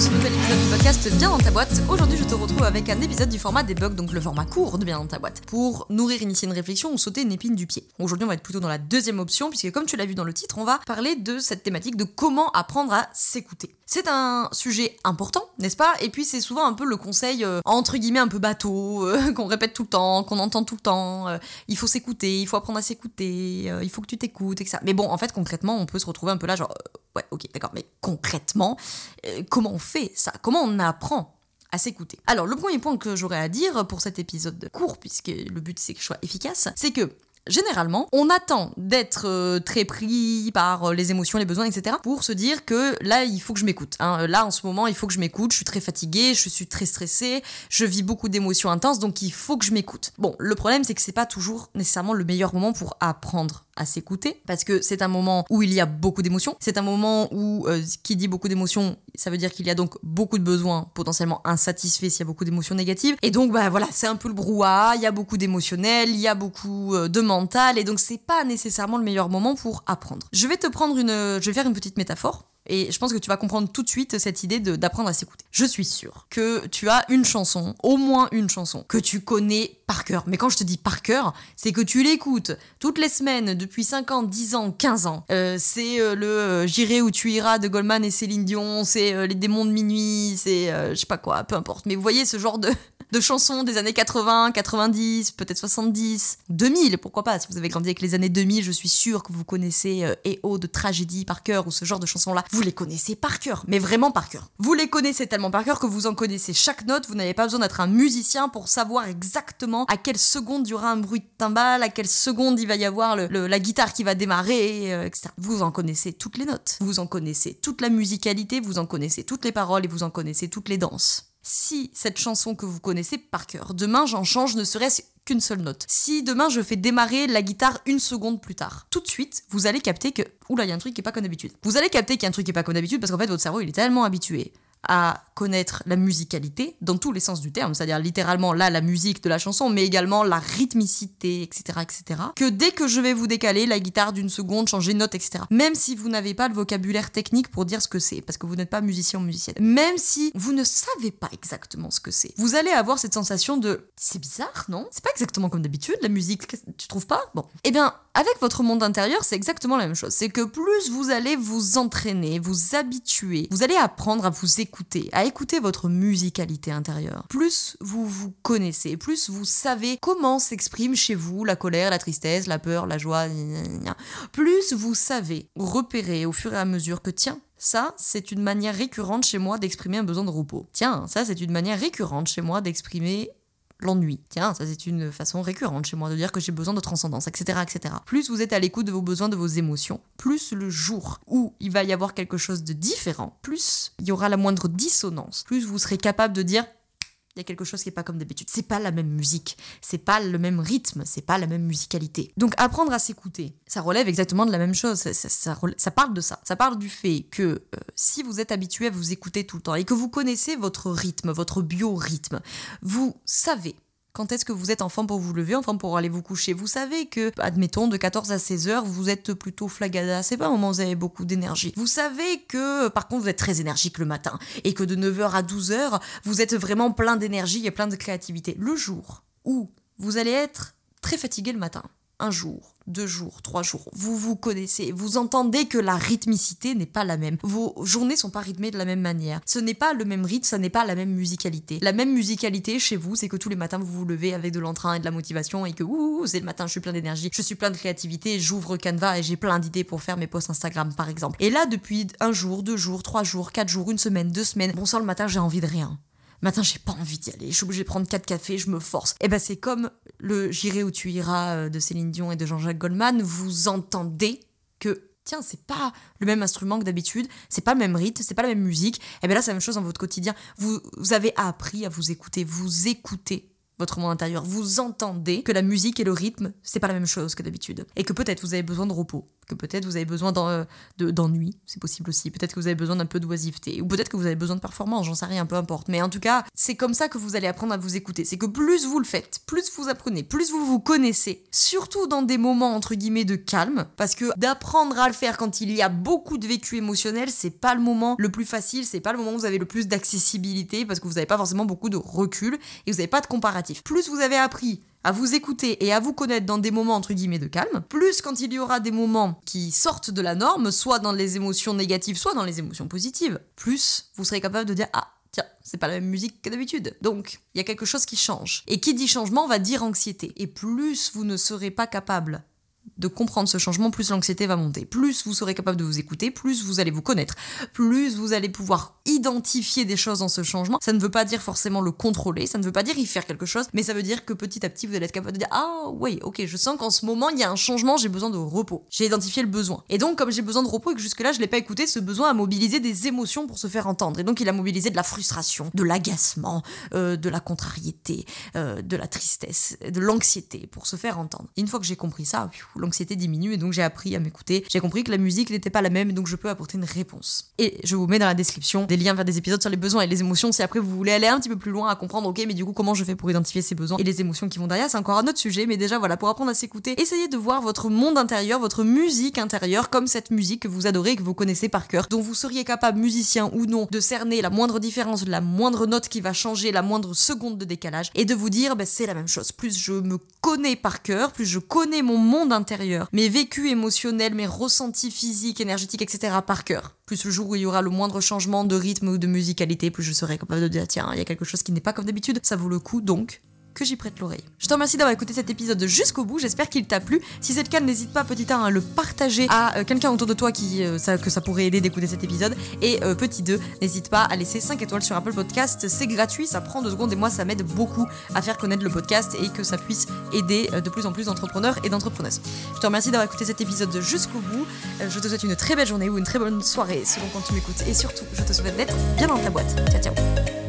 Dans ce nouvel épisode du podcast Bien dans ta boîte. Aujourd'hui, je te retrouve avec un épisode du format des bugs, donc le format court de Bien dans ta boîte, pour nourrir, initier une réflexion ou sauter une épine du pied. Aujourd'hui, on va être plutôt dans la deuxième option, puisque comme tu l'as vu dans le titre, on va parler de cette thématique de comment apprendre à s'écouter. C'est un sujet important, n'est-ce pas? Et puis c'est souvent un peu le conseil euh, entre guillemets un peu bateau euh, qu'on répète tout le temps, qu'on entend tout le temps. euh, il faut s'écouter, il faut apprendre à s'écouter, il faut que tu t'écoutes, etc. Mais bon, en fait, concrètement, on peut se retrouver un peu là, genre, ouais, ok, d'accord, mais concrètement, euh, comment on fait ça? Comment on apprend à s'écouter? Alors, le premier point que j'aurais à dire pour cet épisode court, puisque le but c'est que je sois efficace, c'est que Généralement, on attend d'être euh, très pris par euh, les émotions, les besoins, etc. pour se dire que là, il faut que je m'écoute. hein. Là, en ce moment, il faut que je m'écoute. Je suis très fatiguée, je suis très stressée, je vis beaucoup d'émotions intenses, donc il faut que je m'écoute. Bon, le problème, c'est que c'est pas toujours nécessairement le meilleur moment pour apprendre à s'écouter, parce que c'est un moment où il y a beaucoup d'émotions. C'est un moment où, euh, qui dit beaucoup d'émotions, ça veut dire qu'il y a donc beaucoup de besoins potentiellement insatisfaits s'il y a beaucoup d'émotions négatives. Et donc, bah voilà, c'est un peu le brouhaha, il y a beaucoup d'émotionnel, il y a beaucoup euh, de et donc c'est pas nécessairement le meilleur moment pour apprendre. Je vais te prendre une. Je vais faire une petite métaphore. Et je pense que tu vas comprendre tout de suite cette idée d'apprendre à s'écouter. Je suis sûre que tu as une chanson, au moins une chanson, que tu connais par cœur. Mais quand je te dis par cœur, c'est que tu l'écoutes toutes les semaines depuis 5 ans, 10 ans, 15 ans. Euh, c'est euh, le euh, J'irai où tu iras de Goldman et Céline Dion, c'est Les démons de minuit, c'est je sais pas quoi, peu importe. Mais vous voyez ce genre de, de chansons des années 80, 90, peut-être 70, 2000, pourquoi pas. Si vous avez grandi avec les années 2000, je suis sûre que vous connaissez euh, EO de tragédie par cœur ou ce genre de chansons-là. Vous les connaissez par cœur, mais vraiment par cœur. Vous les connaissez tellement par cœur que vous en connaissez chaque note, vous n'avez pas besoin d'être un musicien pour savoir exactement à quelle seconde il y aura un bruit de timbale, à quelle seconde il va y avoir le- le- la guitare qui va démarrer, euh, etc. Vous en connaissez toutes les notes, vous en connaissez toute la musicalité, vous en connaissez toutes les paroles et vous en connaissez toutes les danses si cette chanson que vous connaissez par cœur, demain j'en change ne serait-ce qu'une seule note. Si demain je fais démarrer la guitare une seconde plus tard, tout de suite, vous allez capter que, oula, il y a un truc qui est pas comme d'habitude. Vous allez capter qu'il y a un truc qui est pas comme d'habitude parce qu'en fait votre cerveau il est tellement habitué à connaître la musicalité dans tous les sens du terme, c'est-à-dire littéralement là la musique de la chanson, mais également la rythmicité, etc., etc. Que dès que je vais vous décaler la guitare d'une seconde, changer de note, etc. Même si vous n'avez pas le vocabulaire technique pour dire ce que c'est, parce que vous n'êtes pas musicien ou musicienne. Même si vous ne savez pas exactement ce que c'est, vous allez avoir cette sensation de c'est bizarre, non? C'est pas exactement comme d'habitude la musique, tu trouves pas? Bon, eh bien avec votre monde intérieur, c'est exactement la même chose. C'est que plus vous allez vous entraîner, vous habituer, vous allez apprendre à vous écouter, à écouter votre musicalité intérieure. Plus vous vous connaissez, plus vous savez comment s'exprime chez vous la colère, la tristesse, la peur, la joie, plus vous savez repérer au fur et à mesure que tiens, ça, c'est une manière récurrente chez moi d'exprimer un besoin de repos. Tiens, ça, c'est une manière récurrente chez moi d'exprimer l'ennui. Tiens, ça c'est une façon récurrente chez moi de dire que j'ai besoin de transcendance, etc., etc. Plus vous êtes à l'écoute de vos besoins, de vos émotions, plus le jour où il va y avoir quelque chose de différent, plus il y aura la moindre dissonance, plus vous serez capable de dire il y a quelque chose qui est pas comme d'habitude. C'est pas la même musique, c'est pas le même rythme, c'est pas la même musicalité. Donc apprendre à s'écouter, ça relève exactement de la même chose. Ça, ça parle de ça. Ça parle du fait que euh, si vous êtes habitué à vous écouter tout le temps et que vous connaissez votre rythme, votre biorhythme, vous savez quand est-ce que vous êtes en pour vous lever, en pour aller vous coucher? Vous savez que, admettons, de 14 à 16 heures, vous êtes plutôt flagada, c'est pas un moment où vous avez beaucoup d'énergie. Vous savez que, par contre, vous êtes très énergique le matin, et que de 9h à 12h, vous êtes vraiment plein d'énergie et plein de créativité. Le jour où vous allez être très fatigué le matin, un jour, deux jours, trois jours, vous vous connaissez, vous entendez que la rythmicité n'est pas la même. Vos journées sont pas rythmées de la même manière. Ce n'est pas le même rythme, ça n'est pas la même musicalité. La même musicalité chez vous, c'est que tous les matins vous vous levez avec de l'entrain et de la motivation et que ouh, c'est le matin, je suis plein d'énergie, je suis plein de créativité, j'ouvre Canva et j'ai plein d'idées pour faire mes posts Instagram par exemple. Et là, depuis un jour, deux jours, trois jours, quatre jours, une semaine, deux semaines, bon sang le matin, j'ai envie de rien. Matin, j'ai pas envie d'y aller, je suis obligée de prendre quatre cafés, je me force. Et ben c'est comme le J'irai où tu iras euh, de Céline Dion et de Jean-Jacques Goldman, vous entendez que tiens, c'est pas le même instrument que d'habitude, c'est pas le même rythme, c'est pas la même musique. Et bien là, c'est la même chose dans votre quotidien. Vous, vous avez appris à vous écouter, vous écoutez votre monde intérieur, vous entendez que la musique et le rythme, c'est pas la même chose que d'habitude. Et que peut-être vous avez besoin de repos, que peut-être vous avez besoin d'ennui, c'est possible aussi. Peut-être que vous avez besoin d'un peu d'oisiveté, ou peut-être que vous avez besoin de performance, j'en sais rien, peu importe. Mais en tout cas, c'est comme ça que vous allez apprendre à vous écouter. C'est que plus vous le faites, plus vous apprenez, plus vous vous connaissez, surtout dans des moments entre guillemets de calme, parce que d'apprendre à le faire quand il y a beaucoup de vécu émotionnel, c'est pas le moment le plus facile, c'est pas le moment où vous avez le plus d'accessibilité, parce que vous n'avez pas forcément beaucoup de recul. Et vous n'avez pas de comparatif plus vous avez appris à vous écouter et à vous connaître dans des moments entre guillemets de calme, plus quand il y aura des moments qui sortent de la norme, soit dans les émotions négatives, soit dans les émotions positives, plus vous serez capable de dire ah tiens, c'est pas la même musique que d'habitude. Donc, il y a quelque chose qui change. Et qui dit changement va dire anxiété. Et plus vous ne serez pas capable de comprendre ce changement, plus l'anxiété va monter. Plus vous serez capable de vous écouter, plus vous allez vous connaître, plus vous allez pouvoir identifier des choses dans ce changement. Ça ne veut pas dire forcément le contrôler, ça ne veut pas dire y faire quelque chose, mais ça veut dire que petit à petit vous allez être capable de dire ah oui, ok, je sens qu'en ce moment il y a un changement, j'ai besoin de repos. J'ai identifié le besoin. Et donc comme j'ai besoin de repos et que jusque là je l'ai pas écouté, ce besoin a mobilisé des émotions pour se faire entendre. Et donc il a mobilisé de la frustration, de l'agacement, euh, de la contrariété, euh, de la tristesse, de l'anxiété pour se faire entendre. une fois que j'ai compris ça, diminue et donc j'ai appris à m'écouter. J'ai compris que la musique n'était pas la même et donc je peux apporter une réponse. Et je vous mets dans la description des liens vers des épisodes sur les besoins et les émotions si après vous voulez aller un petit peu plus loin à comprendre, ok, mais du coup, comment je fais pour identifier ces besoins et les émotions qui vont derrière, c'est encore un autre sujet, mais déjà voilà, pour apprendre à s'écouter, essayez de voir votre monde intérieur, votre musique intérieure comme cette musique que vous adorez que vous connaissez par cœur, dont vous seriez capable, musicien ou non, de cerner la moindre différence, la moindre note qui va changer, la moindre seconde de décalage et de vous dire, ben, c'est la même chose. Plus je me connais par cœur, plus je connais mon monde intérieur, mes vécus émotionnels, mes ressentis physiques, énergétiques, etc. par cœur. Plus le jour où il y aura le moindre changement de rythme ou de musicalité, plus je serai capable de dire tiens, il y a quelque chose qui n'est pas comme d'habitude, ça vaut le coup donc que j'y prête l'oreille. Je te remercie d'avoir écouté cet épisode jusqu'au bout, j'espère qu'il t'a plu. Si c'est le cas, n'hésite pas petit 1 à le partager à euh, quelqu'un autour de toi qui, euh, que ça pourrait aider d'écouter cet épisode. Et euh, petit 2, n'hésite pas à laisser 5 étoiles sur Apple Podcast, c'est gratuit, ça prend 2 secondes et moi ça m'aide beaucoup à faire connaître le podcast et que ça puisse aider de plus en plus d'entrepreneurs et d'entrepreneuses. Je te remercie d'avoir écouté cet épisode jusqu'au bout, je te souhaite une très belle journée ou une très bonne soirée selon quand tu m'écoutes et surtout je te souhaite d'être bien dans ta boîte. Ciao ciao